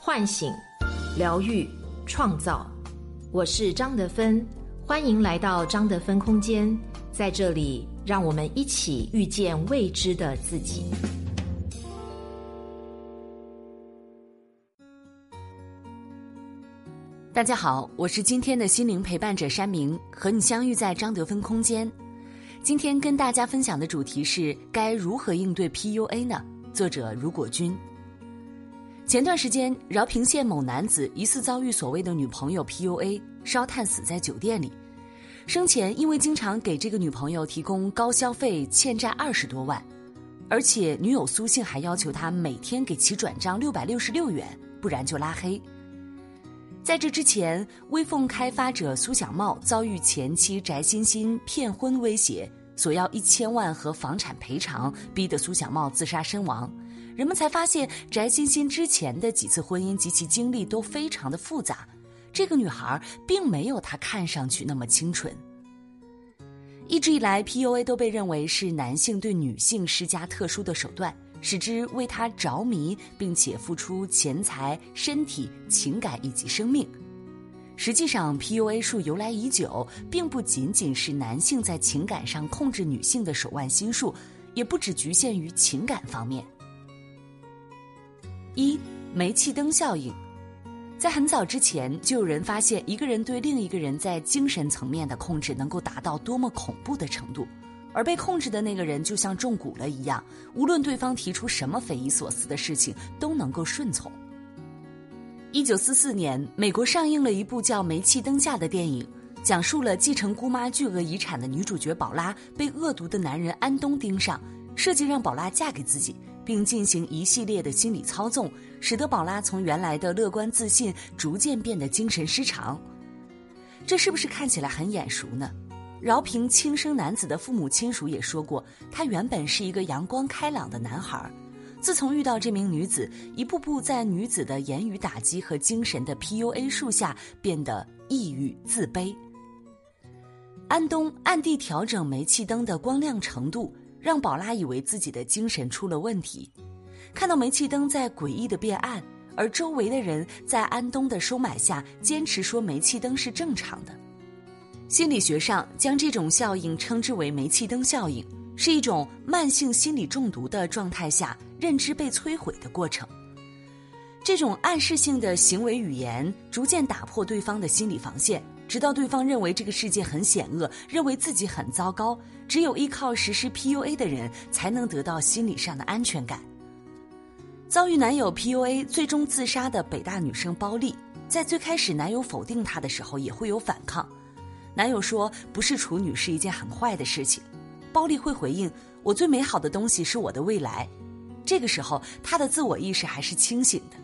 唤醒、疗愈、创造。我是张德芬，欢迎来到张德芬空间，在这里，让我们一起遇见未知的自己。大家好，我是今天的心灵陪伴者山明，和你相遇在张德芬空间。今天跟大家分享的主题是该如何应对 PUA 呢？作者如果君。前段时间，饶平县某男子疑似遭遇所谓的女朋友 PUA，烧炭死在酒店里。生前因为经常给这个女朋友提供高消费，欠债二十多万，而且女友苏姓还要求他每天给其转账六百六十六元，不然就拉黑。在这之前，微凤开发者苏小茂遭遇前妻翟欣欣骗婚威胁，索要一千万和房产赔偿，逼得苏小茂自杀身亡。人们才发现，翟欣欣之前的几次婚姻及其经历都非常的复杂。这个女孩并没有她看上去那么清纯。一直以来，PUA 都被认为是男性对女性施加特殊的手段，使之为他着迷，并且付出钱财、身体、情感以及生命。实际上，PUA 术由来已久，并不仅仅是男性在情感上控制女性的手腕心术，也不只局限于情感方面。一煤气灯效应，在很早之前就有人发现，一个人对另一个人在精神层面的控制能够达到多么恐怖的程度，而被控制的那个人就像中蛊了一样，无论对方提出什么匪夷所思的事情，都能够顺从。一九四四年，美国上映了一部叫《煤气灯下》的电影，讲述了继承姑妈巨额遗产的女主角宝拉被恶毒的男人安东盯上，设计让宝拉嫁给自己。并进行一系列的心理操纵，使得宝拉从原来的乐观自信逐渐变得精神失常。这是不是看起来很眼熟呢？饶平亲生男子的父母亲属也说过，他原本是一个阳光开朗的男孩，自从遇到这名女子，一步步在女子的言语打击和精神的 PUA 术下，变得抑郁自卑。安东暗地调整煤气灯的光亮程度。让宝拉以为自己的精神出了问题，看到煤气灯在诡异的变暗，而周围的人在安东的收买下坚持说煤气灯是正常的。心理学上将这种效应称之为煤气灯效应，是一种慢性心理中毒的状态下认知被摧毁的过程。这种暗示性的行为语言逐渐打破对方的心理防线。直到对方认为这个世界很险恶，认为自己很糟糕，只有依靠实施 PUA 的人才能得到心理上的安全感。遭遇男友 PUA 最终自杀的北大女生包丽，在最开始男友否定她的时候也会有反抗。男友说不是处女是一件很坏的事情，包丽会回应我最美好的东西是我的未来。这个时候她的自我意识还是清醒的。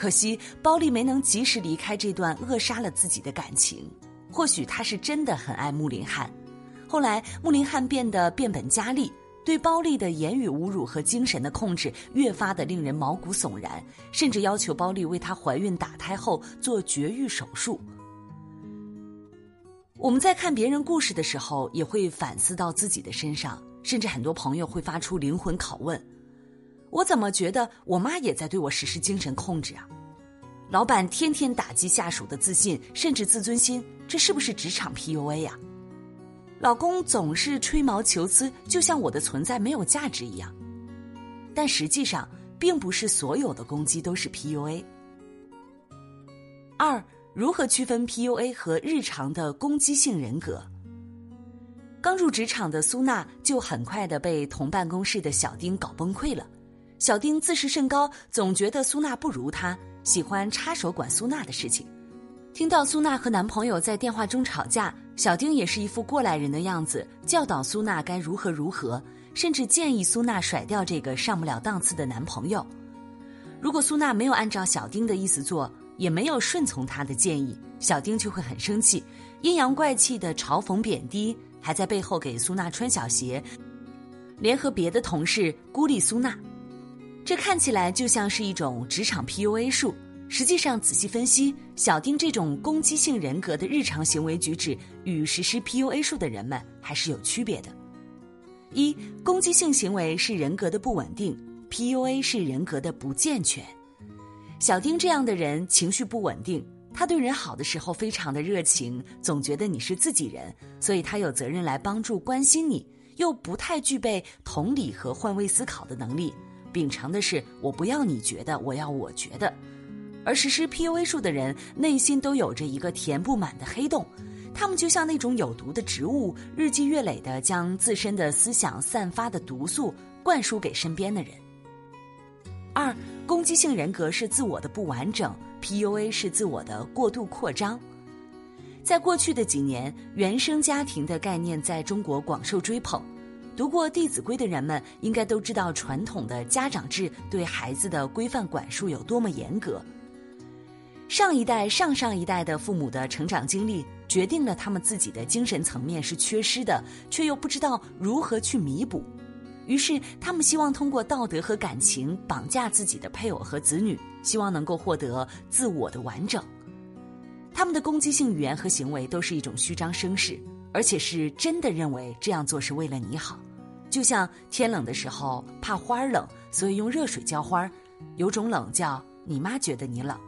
可惜，包丽没能及时离开这段扼杀了自己的感情。或许她是真的很爱穆林汉。后来，穆林汉变得变本加厉，对包丽的言语侮辱和精神的控制越发的令人毛骨悚然，甚至要求包丽为她怀孕打胎后做绝育手术。我们在看别人故事的时候，也会反思到自己的身上，甚至很多朋友会发出灵魂拷问。我怎么觉得我妈也在对我实施精神控制啊？老板天天打击下属的自信，甚至自尊心，这是不是职场 PUA 呀？老公总是吹毛求疵，就像我的存在没有价值一样。但实际上，并不是所有的攻击都是 PUA。二，如何区分 PUA 和日常的攻击性人格？刚入职场的苏娜就很快的被同办公室的小丁搞崩溃了。小丁自视甚高，总觉得苏娜不如他，喜欢插手管苏娜的事情。听到苏娜和男朋友在电话中吵架，小丁也是一副过来人的样子，教导苏娜该如何如何，甚至建议苏娜甩掉这个上不了档次的男朋友。如果苏娜没有按照小丁的意思做，也没有顺从他的建议，小丁就会很生气，阴阳怪气的嘲讽贬低，还在背后给苏娜穿小鞋，联合别的同事孤立苏娜。这看起来就像是一种职场 PUA 术，实际上仔细分析，小丁这种攻击性人格的日常行为举止与实施 PUA 术的人们还是有区别的。一，攻击性行为是人格的不稳定，PUA 是人格的不健全。小丁这样的人情绪不稳定，他对人好的时候非常的热情，总觉得你是自己人，所以他有责任来帮助关心你，又不太具备同理和换位思考的能力，秉承的是我不要你觉得，我要我觉得。而实施 PUA 术的人内心都有着一个填不满的黑洞，他们就像那种有毒的植物，日积月累的将自身的思想散发的毒素灌输给身边的人。二，攻击性人格是自我的不完整，PUA 是自我的过度扩张。在过去的几年，原生家庭的概念在中国广受追捧。读过《弟子规》的人们应该都知道，传统的家长制对孩子的规范管束有多么严格。上一代、上上一代的父母的成长经历，决定了他们自己的精神层面是缺失的，却又不知道如何去弥补。于是，他们希望通过道德和感情绑架自己的配偶和子女，希望能够获得自我的完整。他们的攻击性语言和行为都是一种虚张声势，而且是真的认为这样做是为了你好。就像天冷的时候怕花冷，所以用热水浇花，有种冷叫你妈觉得你冷。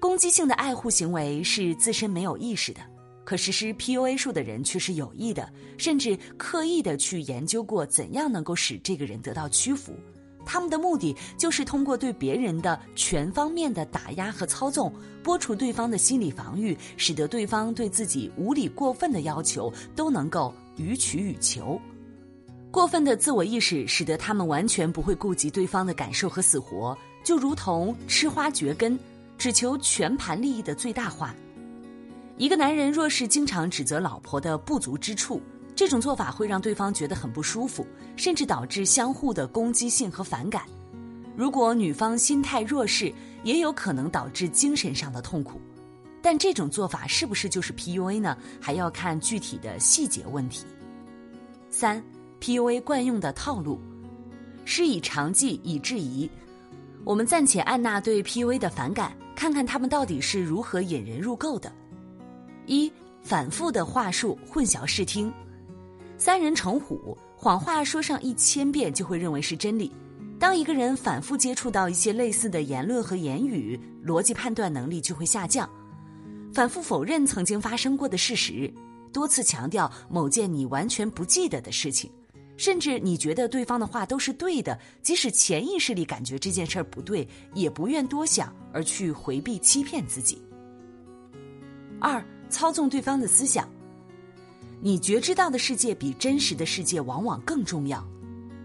攻击性的爱护行为是自身没有意识的。可实施 PUA 术的人却是有意的，甚至刻意的去研究过怎样能够使这个人得到屈服。他们的目的就是通过对别人的全方面的打压和操纵，剥除对方的心理防御，使得对方对自己无理过分的要求都能够予取予求。过分的自我意识使得他们完全不会顾及对方的感受和死活，就如同吃花掘根，只求全盘利益的最大化。一个男人若是经常指责老婆的不足之处，这种做法会让对方觉得很不舒服，甚至导致相互的攻击性和反感。如果女方心态弱势，也有可能导致精神上的痛苦。但这种做法是不是就是 PUA 呢？还要看具体的细节问题。三，PUA 惯用的套路，施以长计以制夷。我们暂且按捺对 PUA 的反感，看看他们到底是如何引人入构的。一反复的话术混淆视听，三人成虎，谎话说上一千遍就会认为是真理。当一个人反复接触到一些类似的言论和言语，逻辑判断能力就会下降。反复否认曾经发生过的事实，多次强调某件你完全不记得的事情，甚至你觉得对方的话都是对的，即使潜意识里感觉这件事儿不对，也不愿多想而去回避欺骗自己。二。操纵对方的思想，你觉知到的世界比真实的世界往往更重要。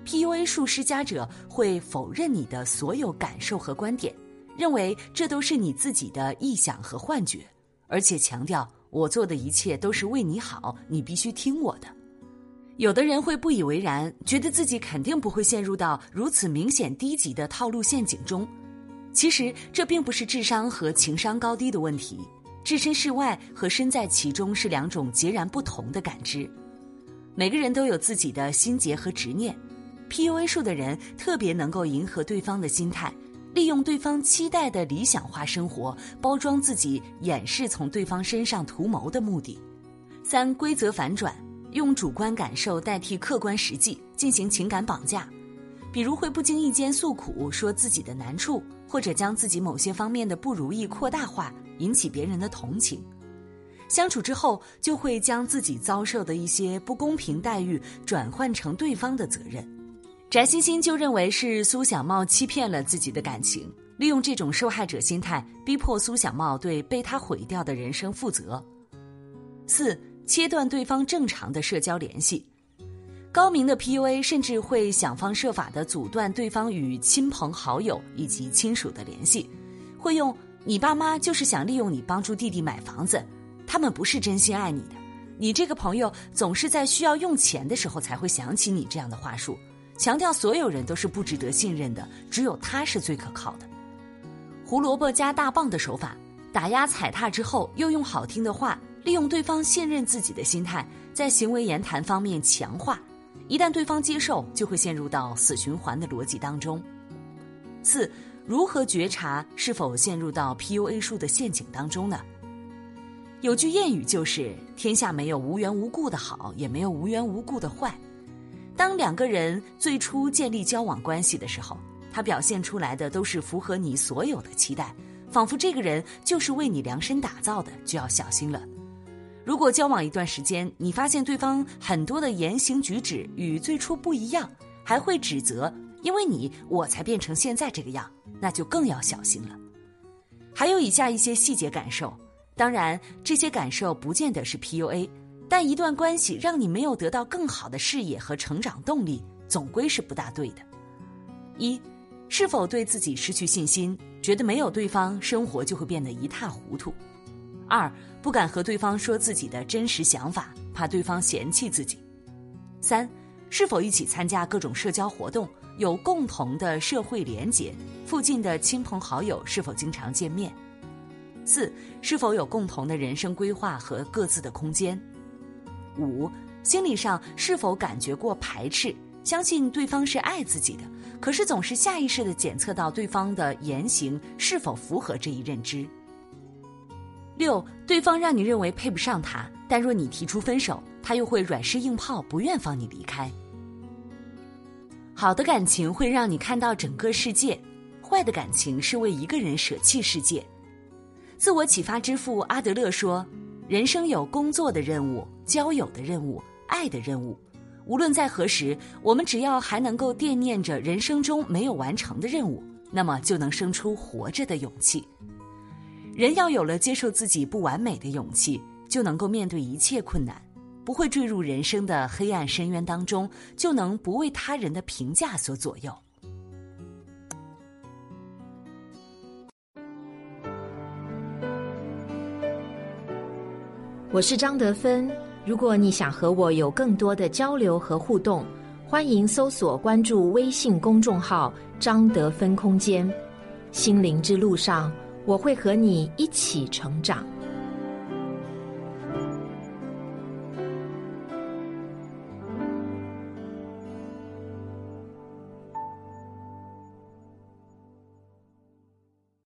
PUA 术施加者会否认你的所有感受和观点，认为这都是你自己的臆想和幻觉，而且强调我做的一切都是为你好，你必须听我的。有的人会不以为然，觉得自己肯定不会陷入到如此明显低级的套路陷阱中。其实这并不是智商和情商高低的问题。置身事外和身在其中是两种截然不同的感知。每个人都有自己的心结和执念，PUA 术的人特别能够迎合对方的心态，利用对方期待的理想化生活，包装自己，掩饰从对方身上图谋的目的。三规则反转，用主观感受代替客观实际进行情感绑架，比如会不经意间诉苦，说自己的难处，或者将自己某些方面的不如意扩大化。引起别人的同情，相处之后就会将自己遭受的一些不公平待遇转换成对方的责任。翟欣欣就认为是苏小茂欺骗了自己的感情，利用这种受害者心态逼迫苏小茂对被他毁掉的人生负责。四，切断对方正常的社交联系，高明的 PUA 甚至会想方设法的阻断对方与亲朋好友以及亲属的联系，会用。你爸妈就是想利用你帮助弟弟买房子，他们不是真心爱你的。你这个朋友总是在需要用钱的时候才会想起你这样的话术，强调所有人都是不值得信任的，只有他是最可靠的。胡萝卜加大棒的手法，打压踩踏之后，又用好听的话利用对方信任自己的心态，在行为言谈方面强化。一旦对方接受，就会陷入到死循环的逻辑当中。四。如何觉察是否陷入到 PUA 术的陷阱当中呢？有句谚语就是“天下没有无缘无故的好，也没有无缘无故的坏”。当两个人最初建立交往关系的时候，他表现出来的都是符合你所有的期待，仿佛这个人就是为你量身打造的，就要小心了。如果交往一段时间，你发现对方很多的言行举止与最初不一样，还会指责，因为你我才变成现在这个样，那就更要小心了。还有以下一些细节感受，当然这些感受不见得是 PUA，但一段关系让你没有得到更好的视野和成长动力，总归是不大对的。一，是否对自己失去信心，觉得没有对方，生活就会变得一塌糊涂；二，不敢和对方说自己的真实想法，怕对方嫌弃自己；三，是否一起参加各种社交活动，有共同的社会连结，附近的亲朋好友是否经常见面；四，是否有共同的人生规划和各自的空间；五，心理上是否感觉过排斥，相信对方是爱自己的。可是总是下意识的检测到对方的言行是否符合这一认知。六，对方让你认为配不上他，但若你提出分手，他又会软式硬泡，不愿放你离开。好的感情会让你看到整个世界，坏的感情是为一个人舍弃世界。自我启发之父阿德勒说：“人生有工作的任务、交友的任务、爱的任务。”无论在何时，我们只要还能够惦念着人生中没有完成的任务，那么就能生出活着的勇气。人要有了接受自己不完美的勇气，就能够面对一切困难，不会坠入人生的黑暗深渊当中，就能不为他人的评价所左右。我是张德芬。如果你想和我有更多的交流和互动，欢迎搜索关注微信公众号“张德芬空间”。心灵之路上，我会和你一起成长。